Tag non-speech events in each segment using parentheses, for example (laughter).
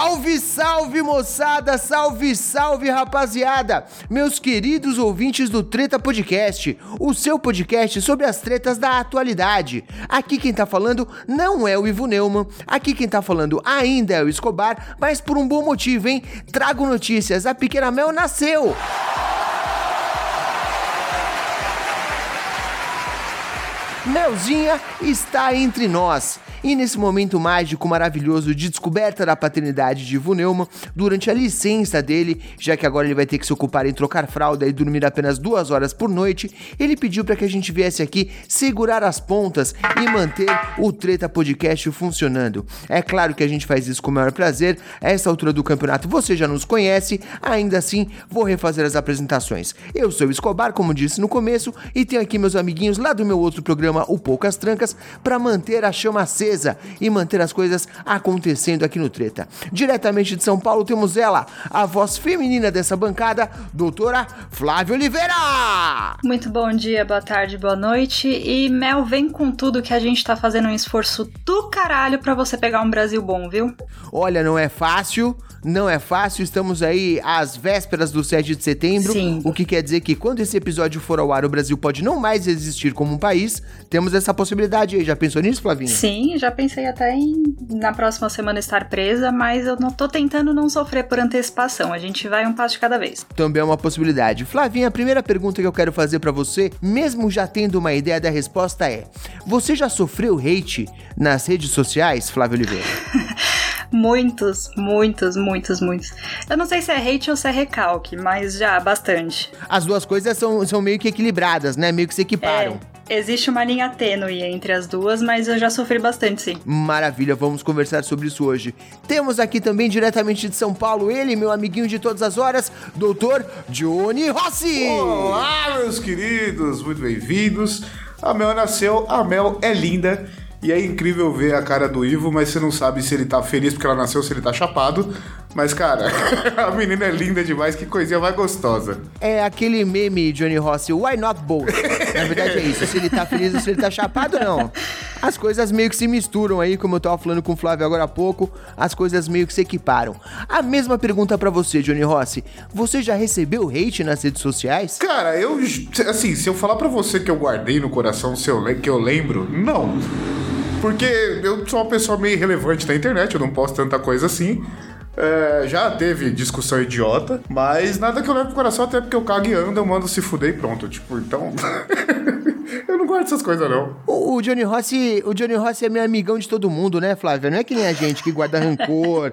Salve, salve moçada, salve, salve rapaziada, meus queridos ouvintes do Treta Podcast, o seu podcast sobre as tretas da atualidade. Aqui quem tá falando não é o Ivo Neumann, aqui quem tá falando ainda é o Escobar, mas por um bom motivo, hein? Trago notícias, a Pequena Mel nasceu! Melzinha está entre nós. E nesse momento mágico maravilhoso de descoberta da paternidade de Ivo Neumann, durante a licença dele, já que agora ele vai ter que se ocupar em trocar fralda e dormir apenas duas horas por noite, ele pediu para que a gente viesse aqui segurar as pontas e manter o Treta Podcast funcionando. É claro que a gente faz isso com o maior prazer. A essa altura do campeonato você já nos conhece, ainda assim vou refazer as apresentações. Eu sou o Escobar, como disse no começo, e tenho aqui meus amiguinhos lá do meu outro programa, o Poucas Trancas, para manter a chama acesa e manter as coisas acontecendo aqui no Treta. Diretamente de São Paulo temos ela, a voz feminina dessa bancada, doutora Flávia Oliveira! Muito bom dia, boa tarde, boa noite. E Mel, vem com tudo que a gente tá fazendo um esforço do caralho pra você pegar um Brasil bom, viu? Olha, não é fácil, não é fácil, estamos aí às vésperas do 7 de setembro, Sim. o que quer dizer que quando esse episódio for ao ar, o Brasil pode não mais existir como um país. Temos essa possibilidade aí, já pensou nisso, Flavinha? Sim, já pensei até em na próxima semana estar presa, mas eu não tô tentando não sofrer por antecipação. A gente vai um passo de cada vez. Também é uma possibilidade. Flavinha, a primeira pergunta que eu quero fazer pra você, mesmo já tendo uma ideia da resposta é: você já sofreu hate nas redes sociais, Flávio Oliveira? (laughs) Muitos, muitos, muitos, muitos. Eu não sei se é hate ou se é recalque, mas já bastante. As duas coisas são, são meio que equilibradas, né? Meio que se equiparam. Existe uma linha tênue entre as duas, mas eu já sofri bastante, sim. Maravilha, vamos conversar sobre isso hoje. Temos aqui também, diretamente de São Paulo, ele, meu amiguinho de todas as horas, doutor Johnny Rossi! Olá, meus queridos, muito bem-vindos. A Mel nasceu, a Mel é linda. E é incrível ver a cara do Ivo, mas você não sabe se ele tá feliz porque ela nasceu, se ele tá chapado. Mas, cara, (laughs) a menina é linda demais, que coisinha mais gostosa. É aquele meme, Johnny Rossi, why not both? (laughs) Na verdade é isso, se ele tá feliz ou se ele tá chapado, não. As coisas meio que se misturam aí, como eu tava falando com o Flávio agora há pouco, as coisas meio que se equiparam. A mesma pergunta pra você, Johnny Rossi. Você já recebeu hate nas redes sociais? Cara, eu, assim, se eu falar pra você que eu guardei no coração, se eu, que eu lembro, não. Porque eu sou uma pessoa meio irrelevante na internet, eu não posto tanta coisa assim. É, já teve discussão idiota, mas nada que eu levo pro coração, até porque eu cago e ando, eu mando se fuder e pronto. Tipo, então. (laughs) eu não guardo essas coisas, não. O, o Johnny Rossi, o Johnny Rossi é meu amigão de todo mundo, né, Flávia? Não é que nem a gente que guarda rancor,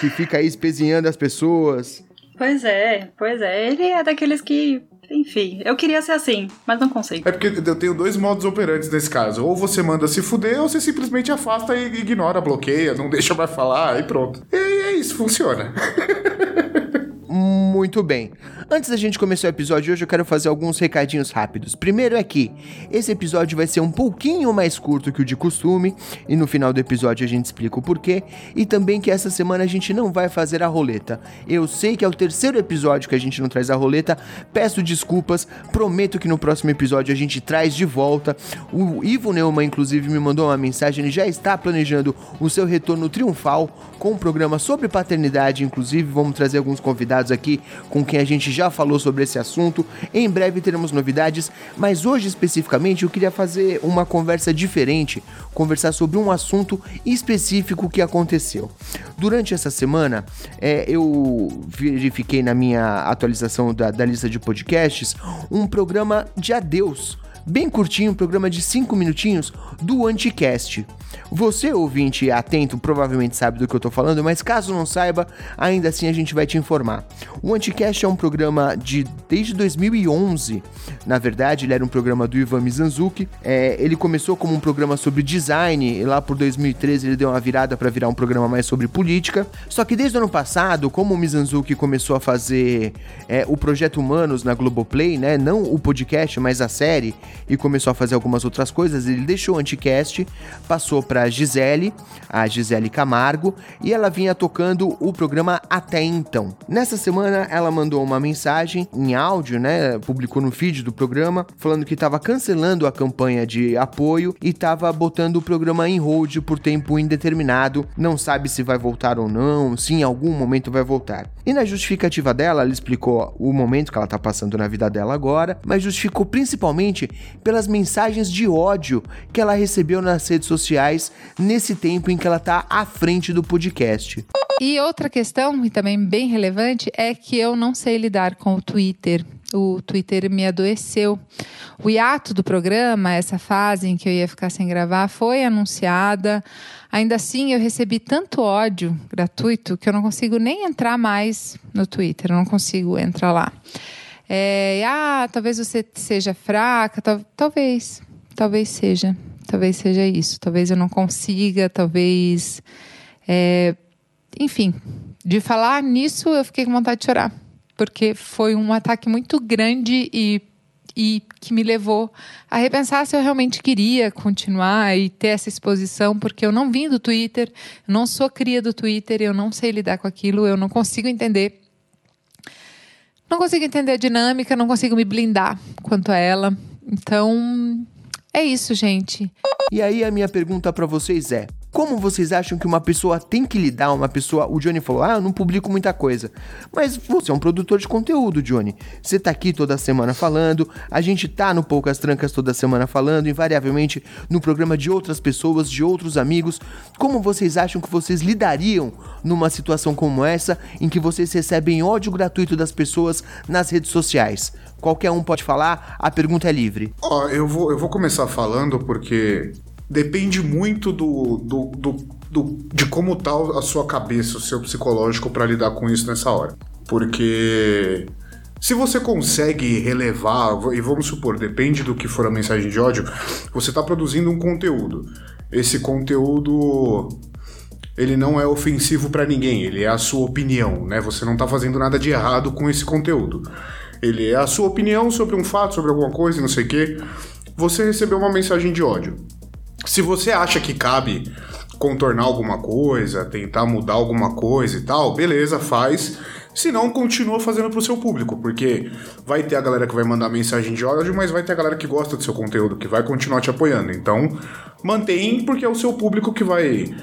que fica aí espezinhando as pessoas. Pois é, pois é. Ele é daqueles que. Enfim, eu queria ser assim, mas não consigo. É porque eu tenho dois modos operantes nesse caso. Ou você manda se fuder, ou você simplesmente afasta e ignora, bloqueia, não deixa mais falar e pronto. E é isso, funciona. (laughs) Muito bem. Antes da gente começar o episódio de hoje, eu quero fazer alguns recadinhos rápidos. Primeiro é que esse episódio vai ser um pouquinho mais curto que o de costume, e no final do episódio a gente explica o porquê, e também que essa semana a gente não vai fazer a roleta. Eu sei que é o terceiro episódio que a gente não traz a roleta, peço desculpas, prometo que no próximo episódio a gente traz de volta. O Ivo Neumann, inclusive, me mandou uma mensagem, ele já está planejando o seu retorno triunfal com um programa sobre paternidade, inclusive vamos trazer alguns convidados aqui com quem a gente já falou sobre esse assunto. Em breve teremos novidades, mas hoje especificamente eu queria fazer uma conversa diferente, conversar sobre um assunto específico que aconteceu. Durante essa semana, é, eu verifiquei na minha atualização da, da lista de podcasts um programa de adeus bem curtinho, um programa de 5 minutinhos do Anticast. Você, ouvinte atento, provavelmente sabe do que eu tô falando, mas caso não saiba, ainda assim a gente vai te informar. O Anticast é um programa de desde 2011. Na verdade, ele era um programa do Ivan Mizanzuki. É, ele começou como um programa sobre design, e lá por 2013 ele deu uma virada para virar um programa mais sobre política. Só que desde o ano passado, como o Mizanzuki começou a fazer é, o Projeto Humanos na Globoplay, né? Não o podcast, mas a série, e começou a fazer algumas outras coisas, ele deixou o Anticast, passou para Gisele, a Gisele Camargo, e ela vinha tocando o programa até então. Nessa semana ela mandou uma mensagem em áudio, né? Publicou no feed do programa, falando que estava cancelando a campanha de apoio e estava botando o programa em hold por tempo indeterminado. Não sabe se vai voltar ou não, se em algum momento vai voltar. E na justificativa dela, ela explicou o momento que ela tá passando na vida dela agora, mas justificou principalmente pelas mensagens de ódio que ela recebeu nas redes sociais nesse tempo em que ela tá à frente do podcast. E outra questão, e também bem relevante, é que eu não sei lidar com o Twitter. O Twitter me adoeceu. O hiato do programa, essa fase em que eu ia ficar sem gravar, foi anunciada. Ainda assim, eu recebi tanto ódio gratuito que eu não consigo nem entrar mais no Twitter, eu não consigo entrar lá. É, ah, talvez você seja fraca, tal, talvez, talvez seja, talvez seja isso, talvez eu não consiga, talvez, é, enfim, de falar nisso eu fiquei com vontade de chorar, porque foi um ataque muito grande e e que me levou a repensar se eu realmente queria continuar e ter essa exposição, porque eu não vim do Twitter, não sou cria do Twitter, eu não sei lidar com aquilo, eu não consigo entender. Não consigo entender a dinâmica, não consigo me blindar quanto a ela. Então, é isso, gente. E aí a minha pergunta para vocês é: como vocês acham que uma pessoa tem que lidar? Uma pessoa. O Johnny falou: Ah, eu não publico muita coisa. Mas você é um produtor de conteúdo, Johnny. Você tá aqui toda semana falando. A gente tá no Poucas Trancas toda semana falando, invariavelmente no programa de outras pessoas, de outros amigos. Como vocês acham que vocês lidariam numa situação como essa, em que vocês recebem ódio gratuito das pessoas nas redes sociais? Qualquer um pode falar, a pergunta é livre. Ó, eu vou, eu vou começar falando porque depende muito do, do, do, do de como tá a sua cabeça, o seu psicológico para lidar com isso nessa hora. Porque se você consegue relevar, e vamos supor, depende do que for a mensagem de ódio, você está produzindo um conteúdo. Esse conteúdo ele não é ofensivo para ninguém, ele é a sua opinião, né? Você não tá fazendo nada de errado com esse conteúdo. Ele é a sua opinião sobre um fato, sobre alguma coisa, não sei o quê. Você recebeu uma mensagem de ódio. Se você acha que cabe contornar alguma coisa, tentar mudar alguma coisa e tal, beleza, faz. Se não, continua fazendo pro seu público, porque vai ter a galera que vai mandar mensagem de ódio, mas vai ter a galera que gosta do seu conteúdo, que vai continuar te apoiando. Então, mantém, porque é o seu público que vai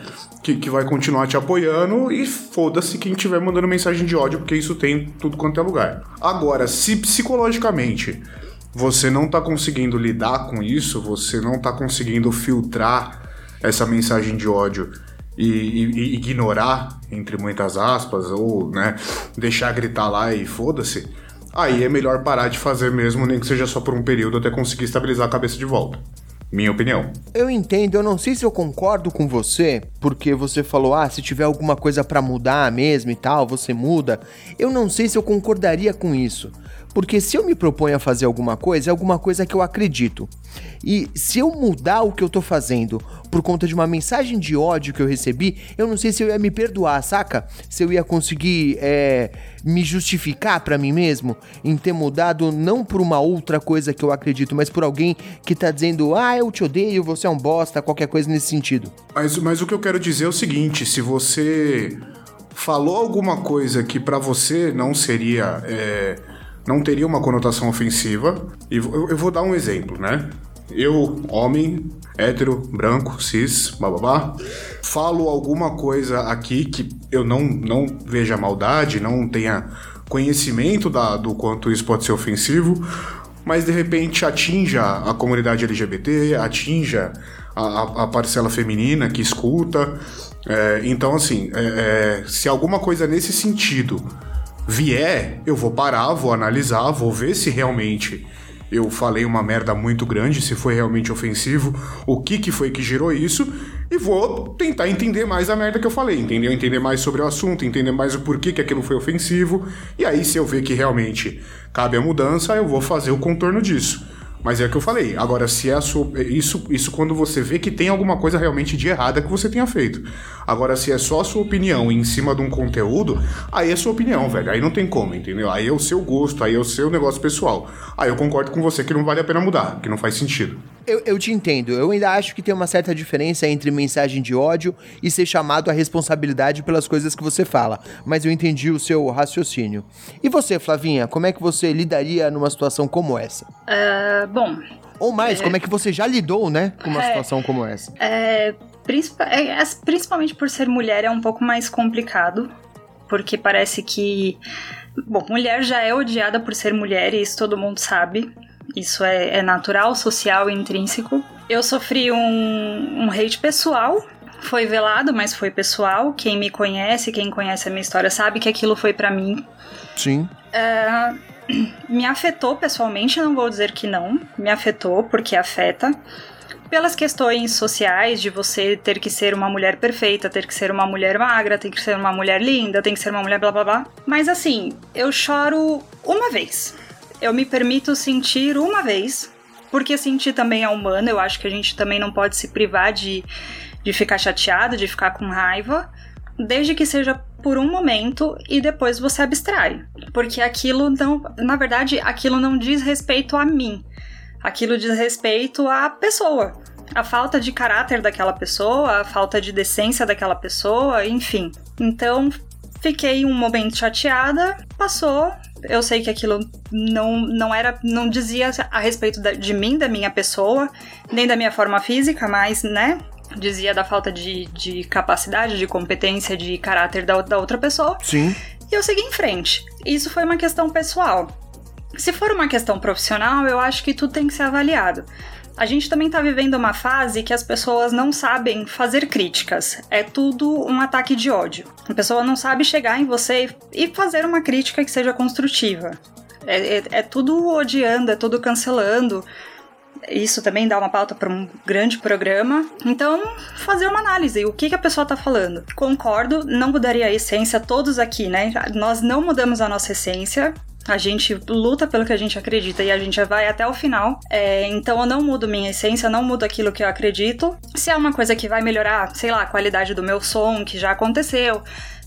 que, que vai continuar te apoiando e foda-se quem estiver mandando mensagem de ódio, porque isso tem tudo quanto é lugar. Agora, se psicologicamente você não está conseguindo lidar com isso, você não está conseguindo filtrar essa mensagem de ódio e, e, e, ignorar, entre muitas aspas, ou né, deixar gritar lá e foda-se, aí é melhor parar de fazer mesmo, nem que seja só por um período até conseguir estabilizar a cabeça de volta. Minha opinião. Eu entendo, eu não sei se eu concordo com você, porque você falou, ah, se tiver alguma coisa para mudar mesmo e tal, você muda. Eu não sei se eu concordaria com isso. Porque se eu me proponho a fazer alguma coisa, é alguma coisa que eu acredito. E se eu mudar o que eu tô fazendo por conta de uma mensagem de ódio que eu recebi, eu não sei se eu ia me perdoar, saca? Se eu ia conseguir é, me justificar para mim mesmo em ter mudado não por uma outra coisa que eu acredito, mas por alguém que tá dizendo, ah, eu te odeio, você é um bosta, qualquer coisa nesse sentido. Mas, mas o que eu quero dizer é o seguinte: se você falou alguma coisa que para você não seria. É não teria uma conotação ofensiva. E eu, vou dar um exemplo, né? Eu, homem, hétero, branco, cis, bababá, falo alguma coisa aqui que eu não, não veja maldade, não tenha conhecimento da, do quanto isso pode ser ofensivo, mas de repente atinja a comunidade LGBT, atinja a, a parcela feminina que escuta. É, então, assim, é, é, se alguma coisa nesse sentido vier, eu vou parar, vou analisar, vou ver se realmente eu falei uma merda muito grande, se foi realmente ofensivo, o que que foi que gerou isso, e vou tentar entender mais a merda que eu falei, entendeu? Entender mais sobre o assunto, entender mais o porquê que aquilo foi ofensivo, e aí se eu ver que realmente cabe a mudança, eu vou fazer o contorno disso. Mas é o que eu falei. Agora, se é sua. Isso, isso quando você vê que tem alguma coisa realmente de errada que você tenha feito. Agora, se é só a sua opinião em cima de um conteúdo, aí é sua opinião, velho. Aí não tem como, entendeu? Aí é o seu gosto, aí é o seu negócio pessoal. Aí eu concordo com você que não vale a pena mudar, que não faz sentido. Eu, eu te entendo. Eu ainda acho que tem uma certa diferença entre mensagem de ódio e ser chamado à responsabilidade pelas coisas que você fala. Mas eu entendi o seu raciocínio. E você, Flavinha, como é que você lidaria numa situação como essa? É, bom. Ou mais, é... como é que você já lidou, né, com uma é... situação como essa? É, é, principalmente por ser mulher é um pouco mais complicado, porque parece que. Bom, mulher já é odiada por ser mulher, e isso todo mundo sabe. Isso é, é natural, social e intrínseco. Eu sofri um, um hate pessoal foi velado, mas foi pessoal. Quem me conhece, quem conhece a minha história, sabe que aquilo foi para mim. Sim. Uh, me afetou pessoalmente, não vou dizer que não. Me afetou, porque afeta. Pelas questões sociais de você ter que ser uma mulher perfeita, ter que ser uma mulher magra, ter que ser uma mulher linda, tem que ser uma mulher blá blá blá. Mas assim, eu choro uma vez eu me permito sentir uma vez, porque sentir também é humano, eu acho que a gente também não pode se privar de, de ficar chateado, de ficar com raiva, desde que seja por um momento e depois você abstrai. Porque aquilo não, na verdade, aquilo não diz respeito a mim. Aquilo diz respeito à pessoa. A falta de caráter daquela pessoa, a falta de decência daquela pessoa, enfim. Então, fiquei um momento chateada, passou, eu sei que aquilo não, não era, não dizia a respeito da, de mim, da minha pessoa, nem da minha forma física, mas, né, dizia da falta de, de capacidade, de competência, de caráter da, da outra pessoa. Sim. E eu segui em frente. Isso foi uma questão pessoal. Se for uma questão profissional, eu acho que tudo tem que ser avaliado. A gente também está vivendo uma fase que as pessoas não sabem fazer críticas. É tudo um ataque de ódio. A pessoa não sabe chegar em você e fazer uma crítica que seja construtiva. É, é, é tudo odiando, é tudo cancelando. Isso também dá uma pauta para um grande programa. Então, fazer uma análise. O que, que a pessoa está falando? Concordo, não mudaria a essência, todos aqui, né? Nós não mudamos a nossa essência. A gente luta pelo que a gente acredita e a gente vai até o final. É, então eu não mudo minha essência, não mudo aquilo que eu acredito. Se é uma coisa que vai melhorar, sei lá, a qualidade do meu som, que já aconteceu.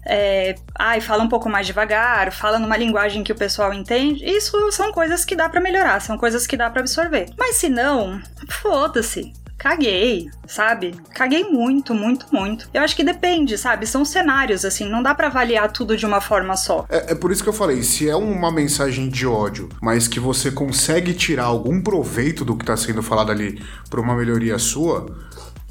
É, ai, fala um pouco mais devagar, fala numa linguagem que o pessoal entende. Isso são coisas que dá para melhorar, são coisas que dá para absorver. Mas se não, foda-se caguei, sabe? Caguei muito, muito, muito. Eu acho que depende, sabe? São cenários, assim, não dá para avaliar tudo de uma forma só. É, é, por isso que eu falei, se é uma mensagem de ódio, mas que você consegue tirar algum proveito do que tá sendo falado ali pra uma melhoria sua,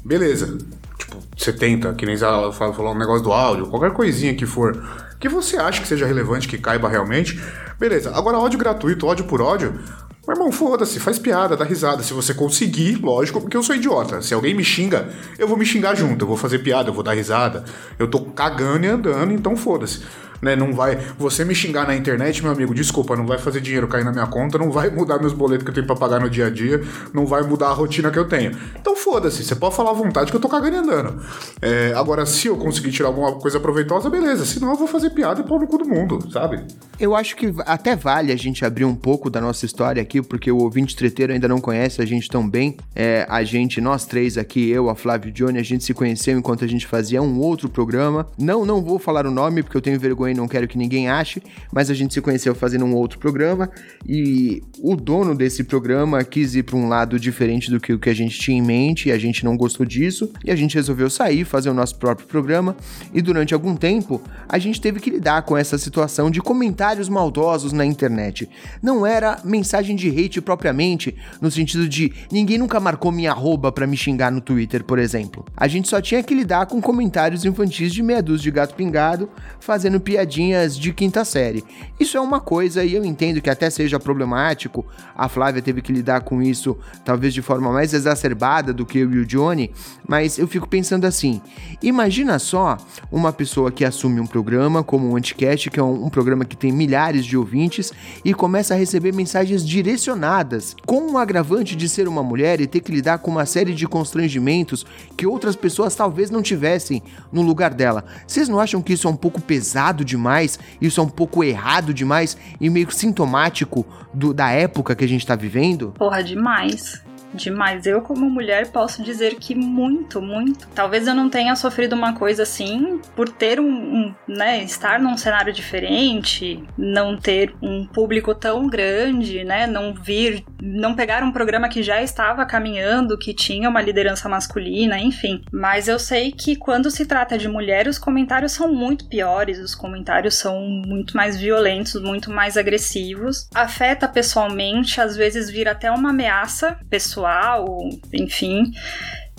beleza. Tipo, você tenta, que nem ela falou um negócio do áudio, qualquer coisinha que for, que você acha que seja relevante, que caiba realmente, beleza. Agora, ódio gratuito, ódio por ódio, meu irmão, foda-se, faz piada, dá risada. Se você conseguir, lógico, porque eu sou idiota. Se alguém me xinga, eu vou me xingar junto, eu vou fazer piada, eu vou dar risada. Eu tô cagando e andando, então foda-se né? Não vai. Você me xingar na internet, meu amigo, desculpa, não vai fazer dinheiro cair na minha conta, não vai mudar meus boletos que eu tenho pra pagar no dia a dia, não vai mudar a rotina que eu tenho. Então foda-se, você pode falar à vontade que eu tô cagando e andando. É, agora, se eu conseguir tirar alguma coisa proveitosa, beleza. Senão eu vou fazer piada e pôr no cu do mundo, sabe? Eu acho que até vale a gente abrir um pouco da nossa história aqui, porque o ouvinte treteiro ainda não conhece a gente tão bem. É, a gente, nós três aqui, eu, a Flávio e o Johnny, a gente se conheceu enquanto a gente fazia um outro programa. Não, não vou falar o nome, porque eu tenho vergonha não quero que ninguém ache, mas a gente se conheceu fazendo um outro programa e o dono desse programa quis ir para um lado diferente do que o que a gente tinha em mente e a gente não gostou disso e a gente resolveu sair, fazer o nosso próprio programa e durante algum tempo a gente teve que lidar com essa situação de comentários maldosos na internet. Não era mensagem de hate propriamente, no sentido de ninguém nunca marcou minha arroba para me xingar no Twitter, por exemplo. A gente só tinha que lidar com comentários infantis de meia dúzia de gato pingado, fazendo piadinha piadinhas de quinta série. Isso é uma coisa e eu entendo que até seja problemático. A Flávia teve que lidar com isso talvez de forma mais exacerbada do que eu e o Johnny, mas eu fico pensando assim: imagina só uma pessoa que assume um programa como o Anticast, que é um, um programa que tem milhares de ouvintes, e começa a receber mensagens direcionadas, com o agravante de ser uma mulher e ter que lidar com uma série de constrangimentos que outras pessoas talvez não tivessem no lugar dela. Vocês não acham que isso é um pouco pesado demais? Isso é um pouco errado demais e meio sintomático do, da época que a gente tá vivendo? Porra, demais demais. Eu, como mulher, posso dizer que muito, muito. Talvez eu não tenha sofrido uma coisa assim por ter um, um, né, estar num cenário diferente, não ter um público tão grande, né, não vir, não pegar um programa que já estava caminhando, que tinha uma liderança masculina, enfim. Mas eu sei que quando se trata de mulher, os comentários são muito piores, os comentários são muito mais violentos, muito mais agressivos. Afeta pessoalmente, às vezes vira até uma ameaça pessoal sexual, enfim.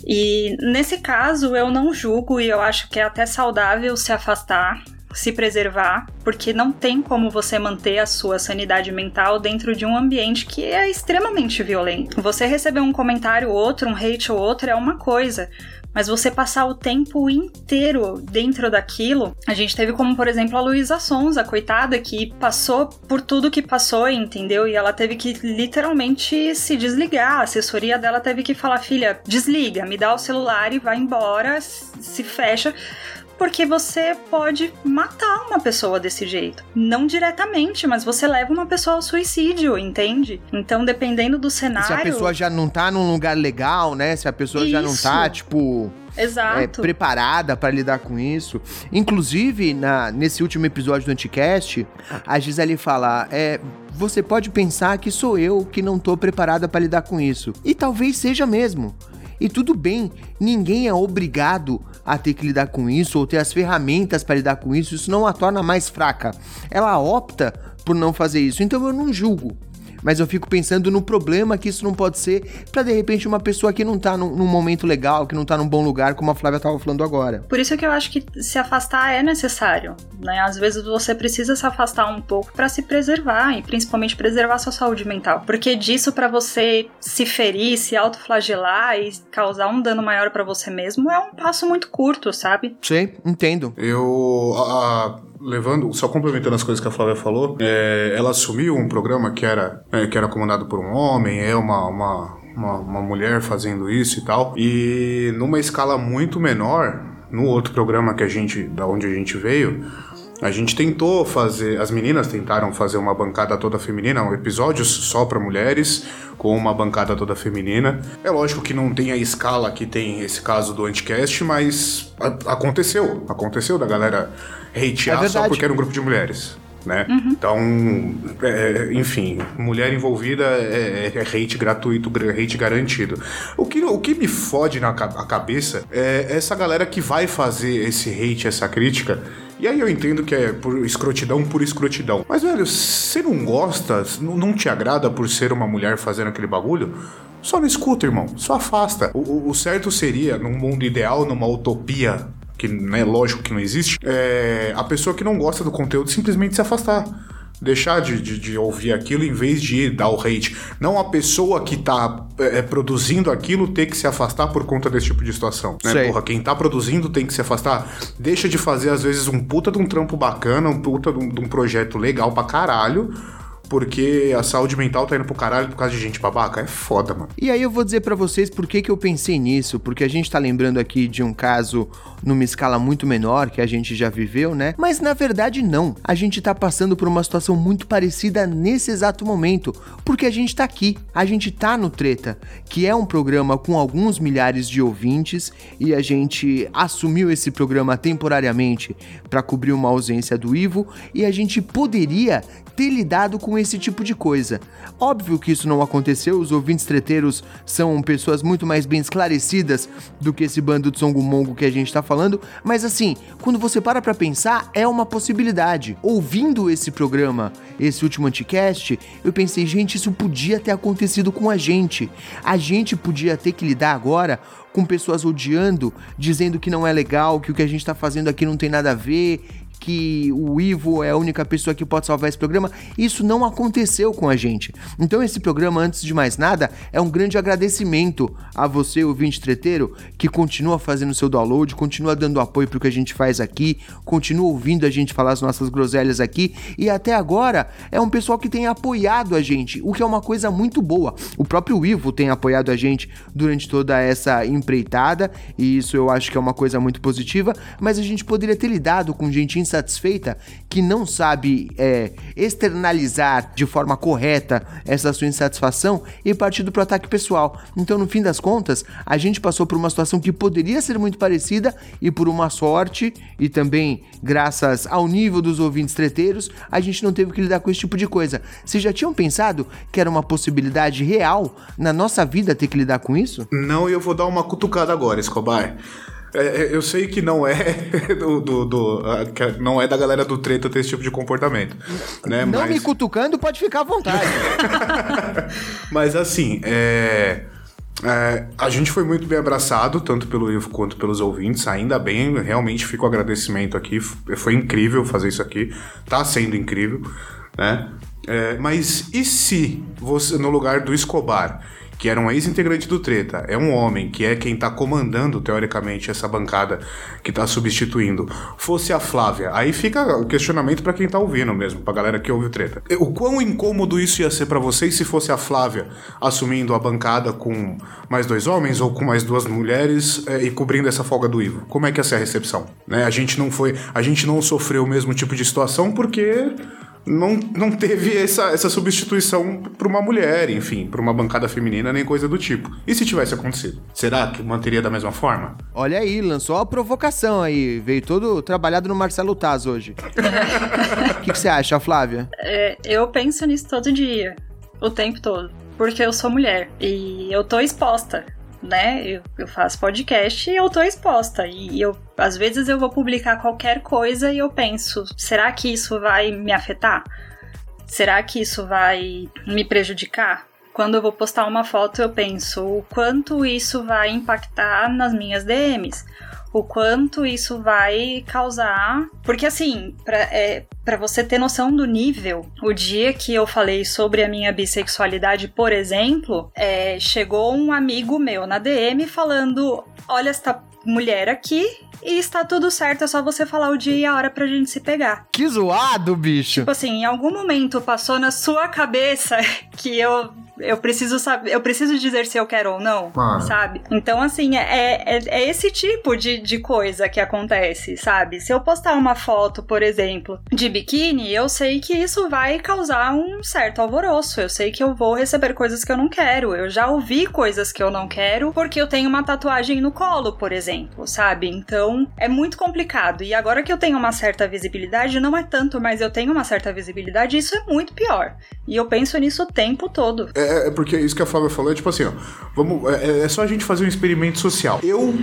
E nesse caso eu não julgo e eu acho que é até saudável se afastar, se preservar, porque não tem como você manter a sua sanidade mental dentro de um ambiente que é extremamente violento. Você receber um comentário ou outro, um hate ou outro é uma coisa, mas você passar o tempo inteiro dentro daquilo. A gente teve como, por exemplo, a Luísa Sonza, coitada, que passou por tudo que passou, entendeu? E ela teve que literalmente se desligar. A assessoria dela teve que falar: filha, desliga, me dá o celular e vai embora, se fecha porque você pode matar uma pessoa desse jeito. Não diretamente, mas você leva uma pessoa ao suicídio, entende? Então, dependendo do cenário. Se a pessoa já não tá num lugar legal, né? Se a pessoa isso. já não tá, tipo. Exato. É, preparada para lidar com isso. Inclusive, na, nesse último episódio do Anticast, a Gisele fala: é, você pode pensar que sou eu que não tô preparada para lidar com isso. E talvez seja mesmo. E tudo bem, ninguém é obrigado a ter que lidar com isso ou ter as ferramentas para lidar com isso, isso não a torna mais fraca. Ela opta por não fazer isso. Então eu não julgo mas eu fico pensando no problema que isso não pode ser para de repente uma pessoa que não tá num, num, momento legal, que não tá num bom lugar, como a Flávia tava falando agora. Por isso que eu acho que se afastar é necessário, né? Às vezes você precisa se afastar um pouco para se preservar e principalmente preservar sua saúde mental, porque disso para você se ferir, se autoflagelar e causar um dano maior para você mesmo é um passo muito curto, sabe? Sim, entendo. Eu a, levando, só complementando as coisas que a Flávia falou, é, ela assumiu um programa que era, é, que era comandado por um homem, é uma, uma, uma, uma mulher fazendo isso e tal, e numa escala muito menor, no outro programa que a gente, da onde a gente veio, a gente tentou fazer, as meninas tentaram fazer uma bancada toda feminina, um episódio só para mulheres, com uma bancada toda feminina. É lógico que não tem a escala que tem esse caso do Anticast, mas a, aconteceu. Aconteceu da galera hatear é só porque era um grupo de mulheres. Né? Uhum. Então, é, enfim, mulher envolvida é, é, hate gratuito, hate garantido. O que, o que me fode na cabeça é essa galera que vai fazer esse hate, essa crítica, e aí eu entendo que é por escrotidão por escrotidão. Mas, velho, você não gosta, não te agrada por ser uma mulher fazendo aquele bagulho? Só não escuta, irmão. Só afasta. O, o certo seria, num mundo ideal, numa utopia, que é né, lógico que não existe, é a pessoa que não gosta do conteúdo simplesmente se afastar deixar de, de, de, ouvir aquilo em vez de dar o hate. Não a pessoa que tá é, produzindo aquilo ter que se afastar por conta desse tipo de situação. Né? Porra, quem tá produzindo tem que se afastar. Deixa de fazer, às vezes, um puta de um trampo bacana, um puta de um, de um projeto legal pra caralho porque a saúde mental tá indo pro caralho por causa de gente babaca. É foda, mano. E aí eu vou dizer para vocês por que, que eu pensei nisso, porque a gente tá lembrando aqui de um caso numa escala muito menor que a gente já viveu, né? Mas na verdade não. A gente tá passando por uma situação muito parecida nesse exato momento, porque a gente tá aqui, a gente tá no Treta, que é um programa com alguns milhares de ouvintes e a gente assumiu esse programa temporariamente para cobrir uma ausência do Ivo e a gente poderia ter lidado com esse tipo de coisa. Óbvio que isso não aconteceu, os ouvintes treteiros são pessoas muito mais bem esclarecidas do que esse bando de songo-mongo que a gente tá falando, mas assim, quando você para pra pensar, é uma possibilidade. Ouvindo esse programa, esse último anticast, eu pensei, gente, isso podia ter acontecido com a gente. A gente podia ter que lidar agora com pessoas odiando, dizendo que não é legal, que o que a gente tá fazendo aqui não tem nada a ver, que o Ivo é a única pessoa que pode salvar esse programa. Isso não aconteceu com a gente. Então esse programa, antes de mais nada, é um grande agradecimento a você, ouvinte treteiro, que continua fazendo seu download, continua dando apoio pro que a gente faz aqui, continua ouvindo a gente falar as nossas groselhas aqui e até agora é um pessoal que tem apoiado a gente, o que é uma coisa muito boa. O próprio Ivo tem apoiado a gente durante toda essa empreitada e isso eu acho que é uma coisa muito positiva, mas a gente poderia ter lidado com gente insatisfeita que não sabe é, externalizar de forma correta essa sua insatisfação e partido pro ataque pessoal. Então, no fim das contas, a gente passou por uma situação que poderia ser muito parecida e por uma sorte e também graças ao nível dos ouvintes treteiros, a gente não teve que lidar com esse tipo de coisa. Vocês já tinham pensado que era uma possibilidade real na nossa vida ter que lidar com isso? Não, e eu vou dar uma cutucada agora, Escobar. É, é, eu sei que não é (laughs) do, do, do não é da galera do treta ter esse tipo de comportamento, né? Não Mas- me cutucando, pode ficar à vontade. (laughs) Mas assim, é, é, a gente foi muito bem abraçado, tanto pelo Ivo quanto pelos ouvintes, ainda bem, realmente fica o agradecimento aqui, foi incrível fazer isso aqui, tá sendo incrível, né? É, mas e se você, no lugar do Escobar, que era um ex-integrante do Treta, é um homem que é quem tá comandando, teoricamente, essa bancada que tá substituindo, fosse a Flávia, aí fica o questionamento pra quem tá ouvindo mesmo, pra galera que ouve o Treta. O quão incômodo isso ia ser pra vocês se fosse a Flávia assumindo a bancada com mais dois homens ou com mais duas mulheres é, e cobrindo essa folga do Ivo? Como é que ia ser a recepção? Né? A gente não foi, a gente não sofreu o mesmo tipo de situação porque não, não teve essa, essa substituição para uma mulher, enfim, para uma bancada feminina, nem coisa do tipo. E se tivesse acontecido? Será que manteria da mesma forma? Olha aí, lançou a provocação aí. Veio todo trabalhado no Marcelo Taz hoje. O que, que você acha, Flávia? É, eu penso nisso todo dia, o tempo todo. Porque eu sou mulher e eu tô exposta, né? Eu, eu faço podcast e eu tô exposta. E eu, às vezes eu vou publicar qualquer coisa e eu penso, será que isso vai me afetar? Será que isso vai me prejudicar? Quando eu vou postar uma foto, eu penso o quanto isso vai impactar nas minhas DMs o quanto isso vai causar. Porque, assim, pra, é, pra você ter noção do nível, o dia que eu falei sobre a minha bissexualidade, por exemplo, é, chegou um amigo meu na DM falando: Olha esta mulher aqui. E está tudo certo, é só você falar o dia e a hora pra gente se pegar. Que zoado, bicho. Tipo assim, em algum momento passou na sua cabeça (laughs) que eu eu preciso saber, eu preciso dizer se eu quero ou não, sabe? Então, assim, é, é, é esse tipo de, de coisa que acontece, sabe? Se eu postar uma foto, por exemplo, de biquíni, eu sei que isso vai causar um certo alvoroço. Eu sei que eu vou receber coisas que eu não quero. Eu já ouvi coisas que eu não quero porque eu tenho uma tatuagem no colo, por exemplo, sabe? Então, é muito complicado. E agora que eu tenho uma certa visibilidade, não é tanto, mas eu tenho uma certa visibilidade, isso é muito pior. E eu penso nisso o tempo todo. É, é porque isso que a Flávia falou é tipo assim, ó. Vamos, é, é só a gente fazer um experimento social. Eu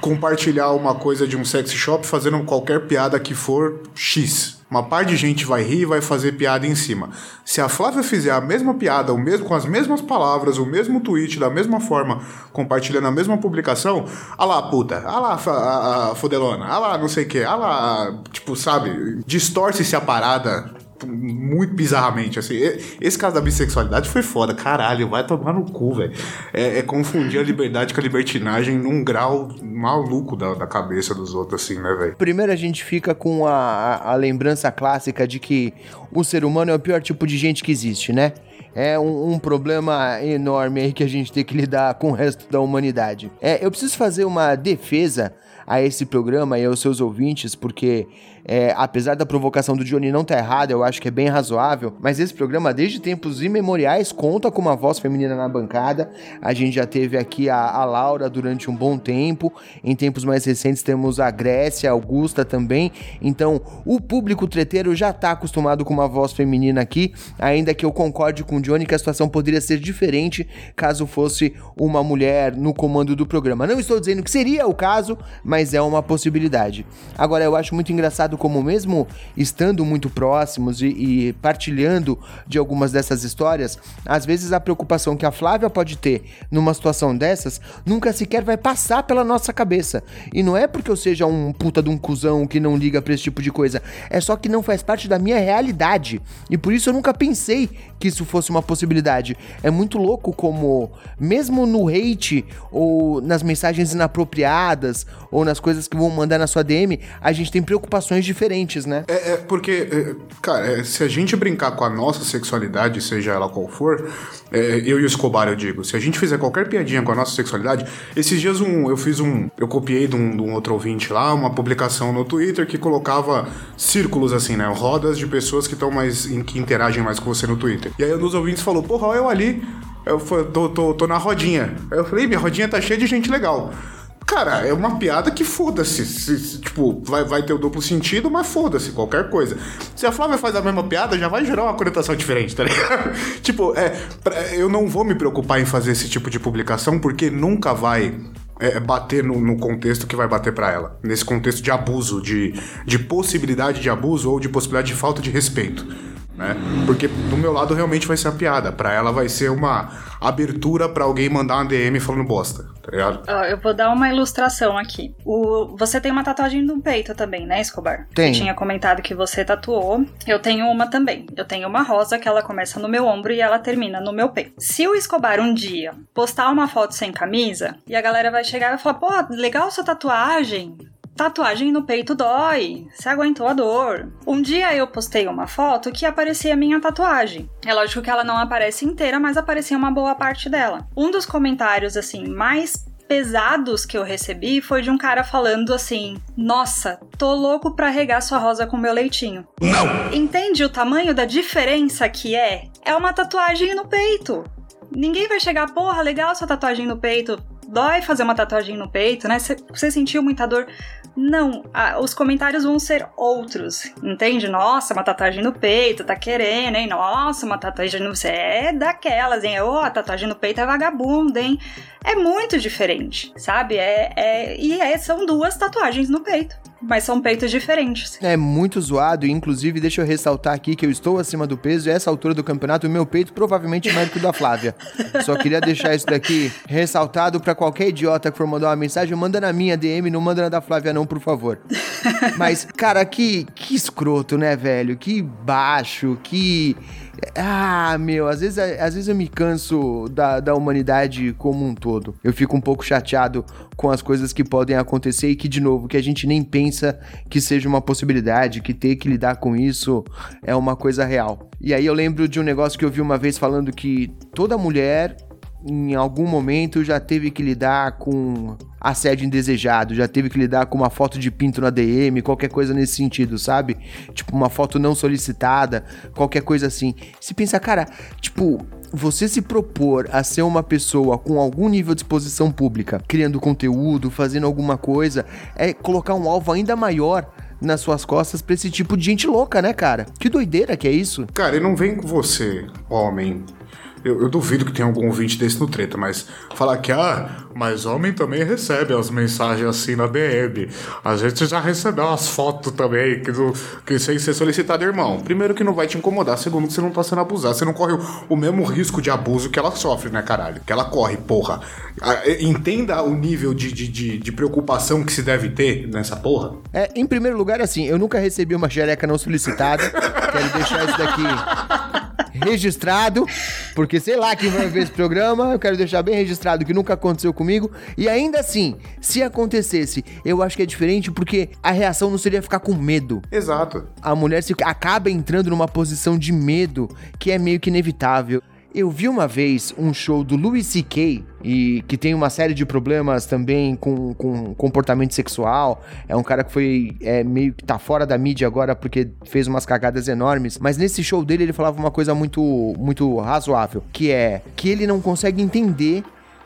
compartilhar uma coisa de um sex shop fazendo qualquer piada que for X. Uma par de gente vai rir e vai fazer piada em cima. Se a Flávia fizer a mesma piada, o mesmo, com as mesmas palavras, o mesmo tweet, da mesma forma, compartilhando a mesma publicação, ah lá, puta, ah lá, fa- a, a fodelona, ah lá, não sei o que, ah lá, tipo, sabe, distorce-se a parada muito bizarramente, assim. Esse caso da bissexualidade foi foda, caralho, vai tomar no cu, velho. É, é confundir a liberdade com a libertinagem num grau maluco da, da cabeça dos outros, assim, né, velho? Primeiro a gente fica com a, a- a lembrança clássica de que o ser humano é o pior tipo de gente que existe, né? É um, um problema enorme aí que a gente tem que lidar com o resto da humanidade. É, eu preciso fazer uma defesa a esse programa e aos seus ouvintes, porque é, apesar da provocação do Johnny não estar errada, eu acho que é bem razoável, mas esse programa, desde tempos imemoriais, conta com uma voz feminina na bancada. A gente já teve aqui a, a Laura durante um bom tempo, em tempos mais recentes temos a Grécia, a Augusta também. Então, o público treteiro já tá acostumado com uma voz feminina aqui, ainda que eu concorde com o Johnny que a situação poderia ser diferente caso fosse uma mulher no comando do programa. Não estou dizendo que seria o caso, mas é uma possibilidade. Agora, eu acho muito engraçado como mesmo estando muito próximos e, e partilhando de algumas dessas histórias, às vezes a preocupação que a Flávia pode ter numa situação dessas nunca sequer vai passar pela nossa cabeça. E não é porque eu seja um puta de um cuzão que não liga pra esse tipo de coisa, é só que não faz parte da minha realidade. E por isso eu nunca pensei que isso fosse uma possibilidade. É muito louco como, mesmo no hate ou nas mensagens inapropriadas ou nas coisas que vão mandar na sua DM, a gente tem preocupações diferentes, né? É, é porque, é, cara, é, se a gente brincar com a nossa sexualidade, seja ela qual for, é, eu e o Escobar, eu digo, se a gente fizer qualquer piadinha com a nossa sexualidade, esses dias um, eu fiz um. Eu copiei de um, de um outro ouvinte lá, uma publicação no Twitter que colocava círculos assim, né? Rodas de pessoas que estão mais. que interagem mais com você no Twitter. E aí um dos ouvintes falou, porra, eu ali. Eu tô, tô, tô na rodinha. Aí eu falei, minha rodinha tá cheia de gente legal. Cara, é uma piada que foda-se. Tipo, vai, vai ter o duplo sentido, mas foda-se, qualquer coisa. Se a Flávia faz a mesma piada, já vai gerar uma conotação diferente, tá ligado? (laughs) tipo, é, eu não vou me preocupar em fazer esse tipo de publicação, porque nunca vai é, bater no, no, contexto que vai bater para ela. Nesse contexto de abuso, de, de possibilidade de abuso ou de possibilidade de falta de respeito né? Porque do meu lado realmente vai ser a piada, para ela vai ser uma abertura para alguém mandar uma DM falando bosta, tá ligado? Uh, eu vou dar uma ilustração aqui. O, você tem uma tatuagem no peito também, né, Escobar? Tem. Tinha comentado que você tatuou. Eu tenho uma também. Eu tenho uma rosa que ela começa no meu ombro e ela termina no meu peito. Se o Escobar um dia postar uma foto sem camisa e a galera vai chegar e falar, pô, legal sua tatuagem, Tatuagem no peito dói. Você aguentou a dor. Um dia eu postei uma foto que aparecia minha tatuagem. É lógico que ela não aparece inteira, mas aparecia uma boa parte dela. Um dos comentários assim mais pesados que eu recebi foi de um cara falando assim: Nossa, tô louco pra regar sua rosa com meu leitinho. Não! Entende o tamanho da diferença que é? É uma tatuagem no peito. Ninguém vai chegar, porra, legal sua tatuagem no peito. Dói fazer uma tatuagem no peito, né? Você sentiu muita dor. Não, a, os comentários vão ser outros, entende? Nossa, uma tatuagem no peito, tá querendo, hein? Nossa, uma tatuagem no... Você é daquelas, hein? Ô, oh, a tatuagem no peito é vagabunda, hein? É muito diferente, sabe? É, é... E é, são duas tatuagens no peito mas são peitos diferentes. É muito zoado, e inclusive deixa eu ressaltar aqui que eu estou acima do peso e essa altura do campeonato o meu peito provavelmente é maior que o da Flávia. Só queria deixar isso daqui ressaltado para qualquer idiota que for mandar uma mensagem, manda na minha DM, não manda na da Flávia não, por favor. (laughs) Mas, cara, que, que escroto, né, velho? Que baixo, que ah, meu, às vezes, às vezes eu me canso da, da humanidade como um todo. Eu fico um pouco chateado com as coisas que podem acontecer e que, de novo, que a gente nem pensa que seja uma possibilidade, que ter que lidar com isso é uma coisa real. E aí eu lembro de um negócio que eu vi uma vez falando que toda mulher em algum momento já teve que lidar com assédio indesejado, já teve que lidar com uma foto de pinto na DM, qualquer coisa nesse sentido, sabe? Tipo, uma foto não solicitada, qualquer coisa assim. Se pensa, cara, tipo, você se propor a ser uma pessoa com algum nível de exposição pública, criando conteúdo, fazendo alguma coisa, é colocar um alvo ainda maior nas suas costas pra esse tipo de gente louca, né, cara? Que doideira que é isso? Cara, e não vem com você, homem, eu, eu, duvido que tenha algum ouvinte desse no treta, mas falar que, ah, mas homem também recebe as mensagens assim na DM. A gente já recebeu umas fotos também, que, do, que sem ser solicitado, irmão. Primeiro que não vai te incomodar, segundo que você não tá sendo abusado. Você não corre o, o mesmo risco de abuso que ela sofre, né, caralho? Que ela corre, porra. Entenda o nível de, de, de, de preocupação que se deve ter nessa porra. É, em primeiro lugar, assim, eu nunca recebi uma xereca não solicitada. (laughs) Quero deixar isso daqui registrado, porque sei lá quem vai ver esse programa, eu quero deixar bem registrado que nunca aconteceu comigo. E ainda assim, se acontecesse, eu acho que é diferente porque a reação não seria ficar com medo. Exato. A mulher se acaba entrando numa posição de medo que é meio que inevitável. Eu vi uma vez um show do Louis C.K. e que tem uma série de problemas também com, com comportamento sexual. É um cara que foi é, meio que tá fora da mídia agora porque fez umas cagadas enormes. Mas nesse show dele ele falava uma coisa muito, muito razoável, que é que ele não consegue entender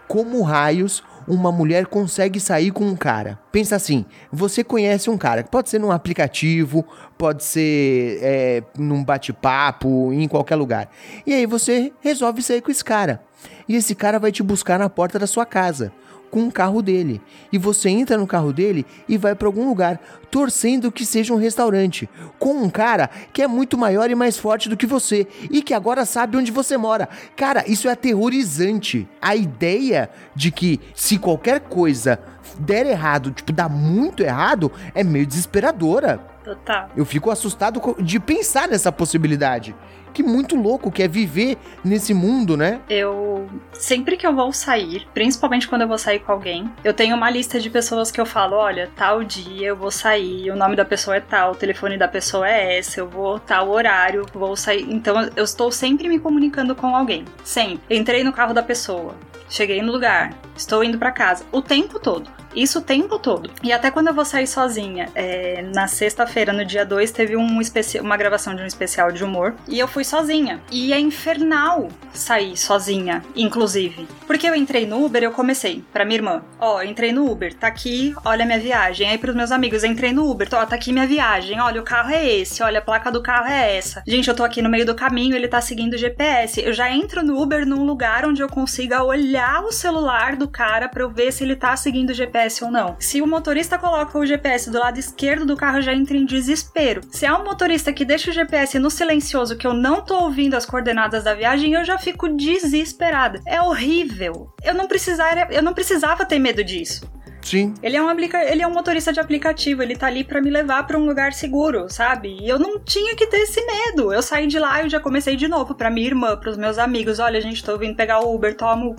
como raios uma mulher consegue sair com um cara. Pensa assim: você conhece um cara, pode ser num aplicativo, pode ser é, num bate-papo, em qualquer lugar. E aí você resolve sair com esse cara. E esse cara vai te buscar na porta da sua casa. Com o carro dele. E você entra no carro dele e vai para algum lugar, torcendo que seja um restaurante, com um cara que é muito maior e mais forte do que você e que agora sabe onde você mora. Cara, isso é aterrorizante. A ideia de que se qualquer coisa der errado, tipo, dá muito errado, é meio desesperadora. Total. Eu fico assustado de pensar nessa possibilidade. Que muito louco que é viver nesse mundo, né? Eu sempre que eu vou sair, principalmente quando eu vou sair com alguém, eu tenho uma lista de pessoas que eu falo, olha, tal dia eu vou sair, o nome da pessoa é tal, o telefone da pessoa é esse, eu vou tal horário, vou sair. Então eu estou sempre me comunicando com alguém, sempre. Entrei no carro da pessoa, cheguei no lugar, estou indo pra casa, o tempo todo. Isso o tempo todo. E até quando eu vou sair sozinha, é, na sexta-feira, no dia 2, teve um uma gravação de um especial de humor. E eu fui sozinha. E é infernal sair sozinha, inclusive. Porque eu entrei no Uber, eu comecei pra minha irmã. Ó, entrei no Uber, tá aqui, olha minha viagem. Aí pros meus amigos, entrei no Uber, ó, tá aqui minha viagem. Olha, o carro é esse, olha, a placa do carro é essa. Gente, eu tô aqui no meio do caminho, ele tá seguindo o GPS. Eu já entro no Uber num lugar onde eu consiga olhar o celular do cara pra eu ver se ele tá seguindo o GPS ou não. Se o motorista coloca o GPS do lado esquerdo do carro, já entro em desespero. Se é um motorista que deixa o GPS no silencioso, que eu não tô ouvindo as coordenadas da viagem, eu já fico desesperada. É horrível. Eu não precisava, eu não precisava ter medo disso. Sim. Ele é um, aplica... ele é um motorista de aplicativo, ele tá ali pra me levar pra um lugar seguro, sabe? E eu não tinha que ter esse medo. Eu saí de lá e já comecei de novo pra minha irmã, pros meus amigos. Olha, gente, tô vindo pegar o Uber, toma,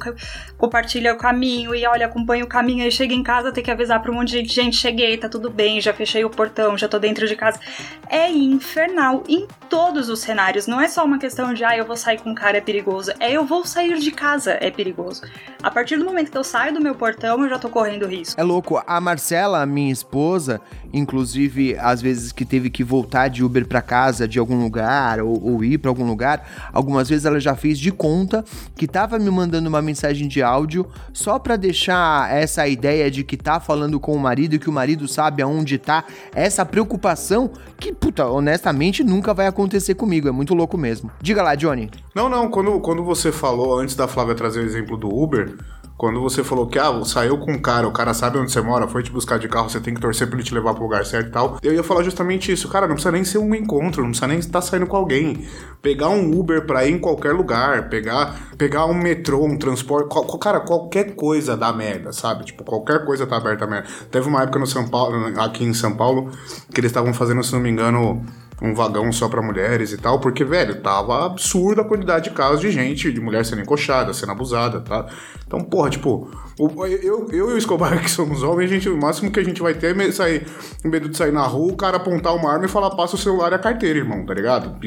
compartilha o caminho e olha, acompanha o caminho. Aí chega em casa, tem que avisar pra um monte de gente: gente, cheguei, tá tudo bem, já fechei o portão, já tô dentro de casa. É infernal em todos os cenários. Não é só uma questão de, ah, eu vou sair com um cara, é perigoso. É eu vou sair de casa, é perigoso. A partir do momento que eu saio do meu portão, eu já tô correndo risco. É louco. A Marcela, minha esposa, inclusive, às vezes que teve que voltar de Uber pra casa de algum lugar ou, ou ir pra algum lugar, algumas vezes ela já fez de conta que tava me mandando uma mensagem de áudio só pra deixar essa ideia de que tá falando com o marido e que o marido sabe aonde tá, essa preocupação que, puta, honestamente nunca vai acontecer comigo. É muito louco mesmo. Diga lá, Johnny. Não, não, quando, quando você falou, antes da Flávia trazer o exemplo do Uber, quando você falou que, ah, saiu com um cara, o cara sabe onde você mora, foi te buscar de carro, você tem que torcer pra ele te levar pro lugar certo e tal, eu ia falar justamente isso, cara, não precisa nem ser um encontro, não precisa nem estar saindo com alguém. Pegar um Uber pra ir em qualquer lugar, pegar, pegar um metrô, um transporte, qual- cara, qualquer coisa dá merda, sabe? Tipo, qualquer coisa tá aberta merda. Teve uma época no São Paulo, aqui em São Paulo, que eles estavam fazendo, se não me engano, um vagão só pra mulheres e tal, porque, velho, tava absurda a quantidade de casos de gente, de mulher sendo encoxada, sendo abusada, tá? Então, porra, tipo, o- eu, eu e o Escobar (laughs) que somos homens, a gente, o máximo que a gente vai ter é sair, medo de sair na rua, o cara apontar uma arma e falar, passa o celular e a carteira, irmão, tá ligado?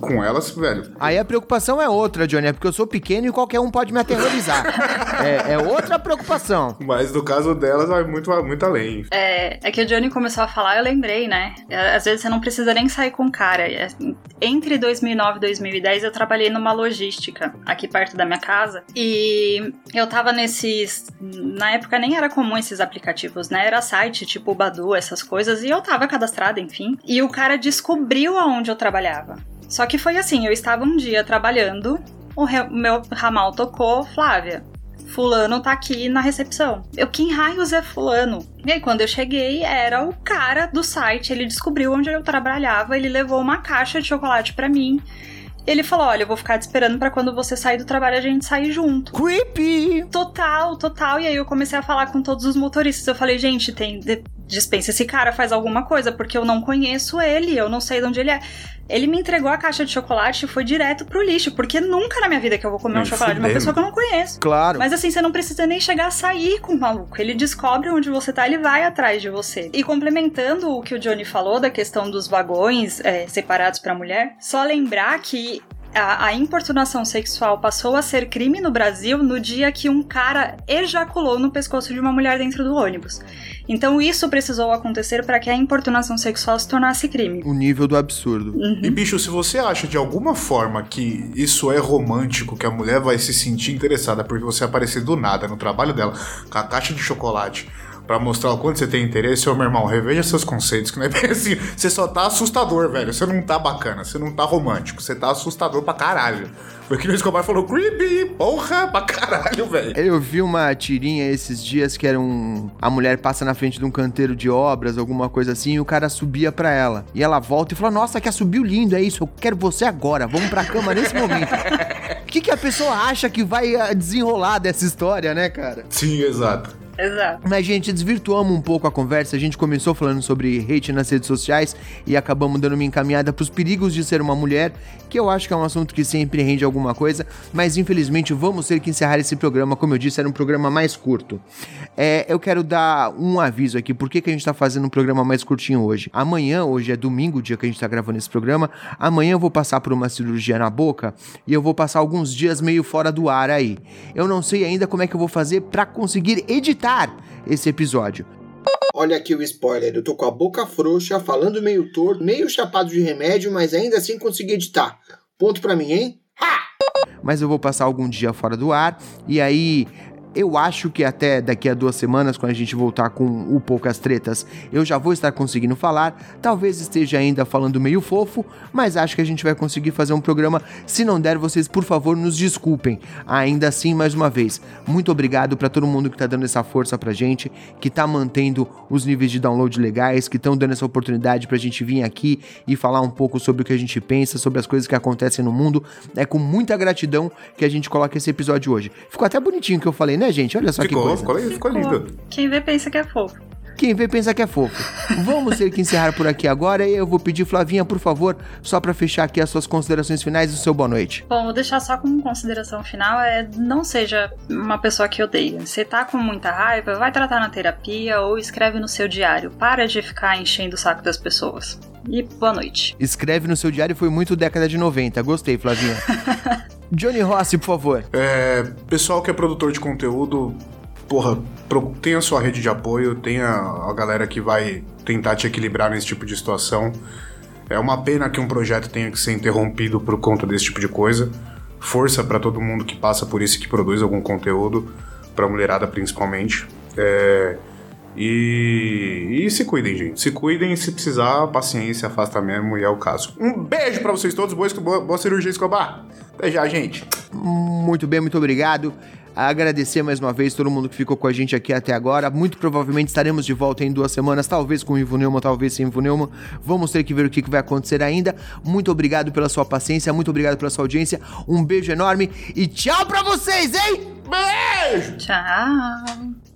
Com elas, velho. Aí a preocupação é outra, Johnny, é porque eu sou pequeno e qualquer um pode me aterrorizar. (laughs) é, é outra preocupação. Mas no caso delas, vai muito, muito além. É, é que o Johnny começou a falar, eu lembrei, né? É, Às vezes você não precisa nem sair com o cara. É, Entre 2009 e 2010 eu trabalhei numa logística aqui perto da minha casa e eu tava nesses. Na época nem era comum esses aplicativos, né? Era site tipo Badu, essas coisas, e eu tava cadastrada, enfim. E o cara descobriu aonde eu trabalhava. Só que foi assim: eu estava um dia trabalhando, o meu ramal tocou, Flávia. Fulano tá aqui na recepção. Eu, quem raios é Fulano? E aí, quando eu cheguei, era o cara do site. Ele descobriu onde eu trabalhava. Ele levou uma caixa de chocolate pra mim. Ele falou: Olha, eu vou ficar te esperando pra quando você sair do trabalho a gente sair junto. Creepy! Total, total. E aí eu comecei a falar com todos os motoristas. Eu falei, gente, tem. Dispensa esse cara, faz alguma coisa, porque eu não conheço ele, eu não sei de onde ele é. Ele me entregou a caixa de chocolate e foi direto pro lixo, porque nunca na minha vida que eu vou comer um chocolate de uma pessoa que eu não conheço. Claro. Mas assim, você não precisa nem chegar a sair com o maluco. Ele descobre onde você tá, ele vai atrás de você. E complementando o que o Johnny falou da questão dos vagões é, separados pra mulher, só lembrar que a, a importunação sexual passou a ser crime no Brasil no dia que um cara ejaculou no pescoço de uma mulher dentro do ônibus. Então isso precisou acontecer para que a importunação sexual se tornasse crime. O nível do absurdo. E bicho, se você acha de alguma forma que isso é romântico, que a mulher vai se sentir interessada porque você aparecer do nada no trabalho dela com a caixa de chocolate, Pra mostrar o quanto você tem interesse, ô meu irmão, reveja seus conceitos, que não é bem (laughs) assim. Você só tá assustador, velho. Você não tá bacana, você não tá romântico, você tá assustador pra caralho. Foi que o Escobar falou, creepy, porra, pra caralho, velho. Eu vi uma tirinha esses dias que era um. A mulher passa na frente de um canteiro de obras, alguma coisa assim, e o cara subia pra ela. E ela volta e fala: Nossa, que subiu lindo, é isso, eu quero você agora, vamos pra cama nesse momento. (laughs) O que, que a pessoa acha que vai ah, desenrolar dessa história, né, cara? Sim, exato. Exato. Mas, gente, desvirtuamos um pouco a conversa. A gente começou falando sobre hate nas redes sociais e acabamos dando uma encaminhada pros perigos de ser uma mulher, que eu acho que é um assunto que sempre rende alguma coisa, mas infelizmente vamos ter que encerrar esse programa. Como eu disse, era um programa mais curto. É, eu quero dar um aviso aqui, por que, que a gente tá fazendo um programa mais curtinho hoje? Amanhã, hoje é domingo, o dia que a gente tá gravando esse programa, amanhã eu vou passar por uma cirurgia na boca e eu vou passar alguns dias meio fora do ar aí. Eu não sei ainda como é que eu vou fazer para conseguir editar esse episódio. Olha aqui o spoiler, eu tô com a boca frouxa, falando meio torto, meio chapado de remédio, mas ainda assim consegui editar. Ponto pra mim, hein? Ha! Mas eu vou passar algum dia fora do ar e aí eu acho que até daqui a duas semanas, quando a gente voltar com o Poucas Tretas, eu já vou estar conseguindo falar. Talvez esteja ainda falando meio fofo, mas acho que a gente vai conseguir fazer um programa. Se não der, vocês, por favor, nos desculpem. Ainda assim, mais uma vez, muito obrigado para todo mundo que tá dando essa força pra gente, que tá mantendo os níveis de download legais, que estão dando essa oportunidade pra gente vir aqui e falar um pouco sobre o que a gente pensa, sobre as coisas que acontecem no mundo. É com muita gratidão que a gente coloca esse episódio hoje. Ficou até bonitinho que eu falei, né, gente? Olha só ficou, que coisa. Ficou, ficou lindo. Quem vê pensa que é fofo. Quem vê pensa que é fofo. Vamos ter que encerrar por aqui agora e eu vou pedir, Flavinha, por favor, só para fechar aqui as suas considerações finais e o seu boa noite. Bom, vou deixar só como consideração final é não seja uma pessoa que odeia. Você tá com muita raiva, vai tratar na terapia ou escreve no seu diário. Para de ficar enchendo o saco das pessoas. E boa noite. Escreve no seu diário foi muito década de 90. Gostei, Flavinha. (laughs) Johnny Rossi, por favor. É, pessoal que é produtor de conteúdo, porra, tenha sua rede de apoio, tenha a galera que vai tentar te equilibrar nesse tipo de situação. É uma pena que um projeto tenha que ser interrompido por conta desse tipo de coisa. Força para todo mundo que passa por isso e que produz algum conteúdo, pra mulherada principalmente. É, e, e, se cuidem, gente. Se cuidem, se precisar, paciência, afasta mesmo e é o caso. Um beijo para vocês todos, boa, boa, cirurgia, Escobar. Até já, gente. Muito bem, muito obrigado. Agradecer mais uma vez todo mundo que ficou com a gente aqui até agora. Muito provavelmente estaremos de volta em duas semanas, talvez com o Ivo Neumann, talvez sem Ivo Neumann. Vamos ter que ver o que vai acontecer ainda. Muito obrigado pela sua paciência, muito obrigado pela sua audiência. Um beijo enorme e tchau pra vocês, hein? Beijo! Tchau!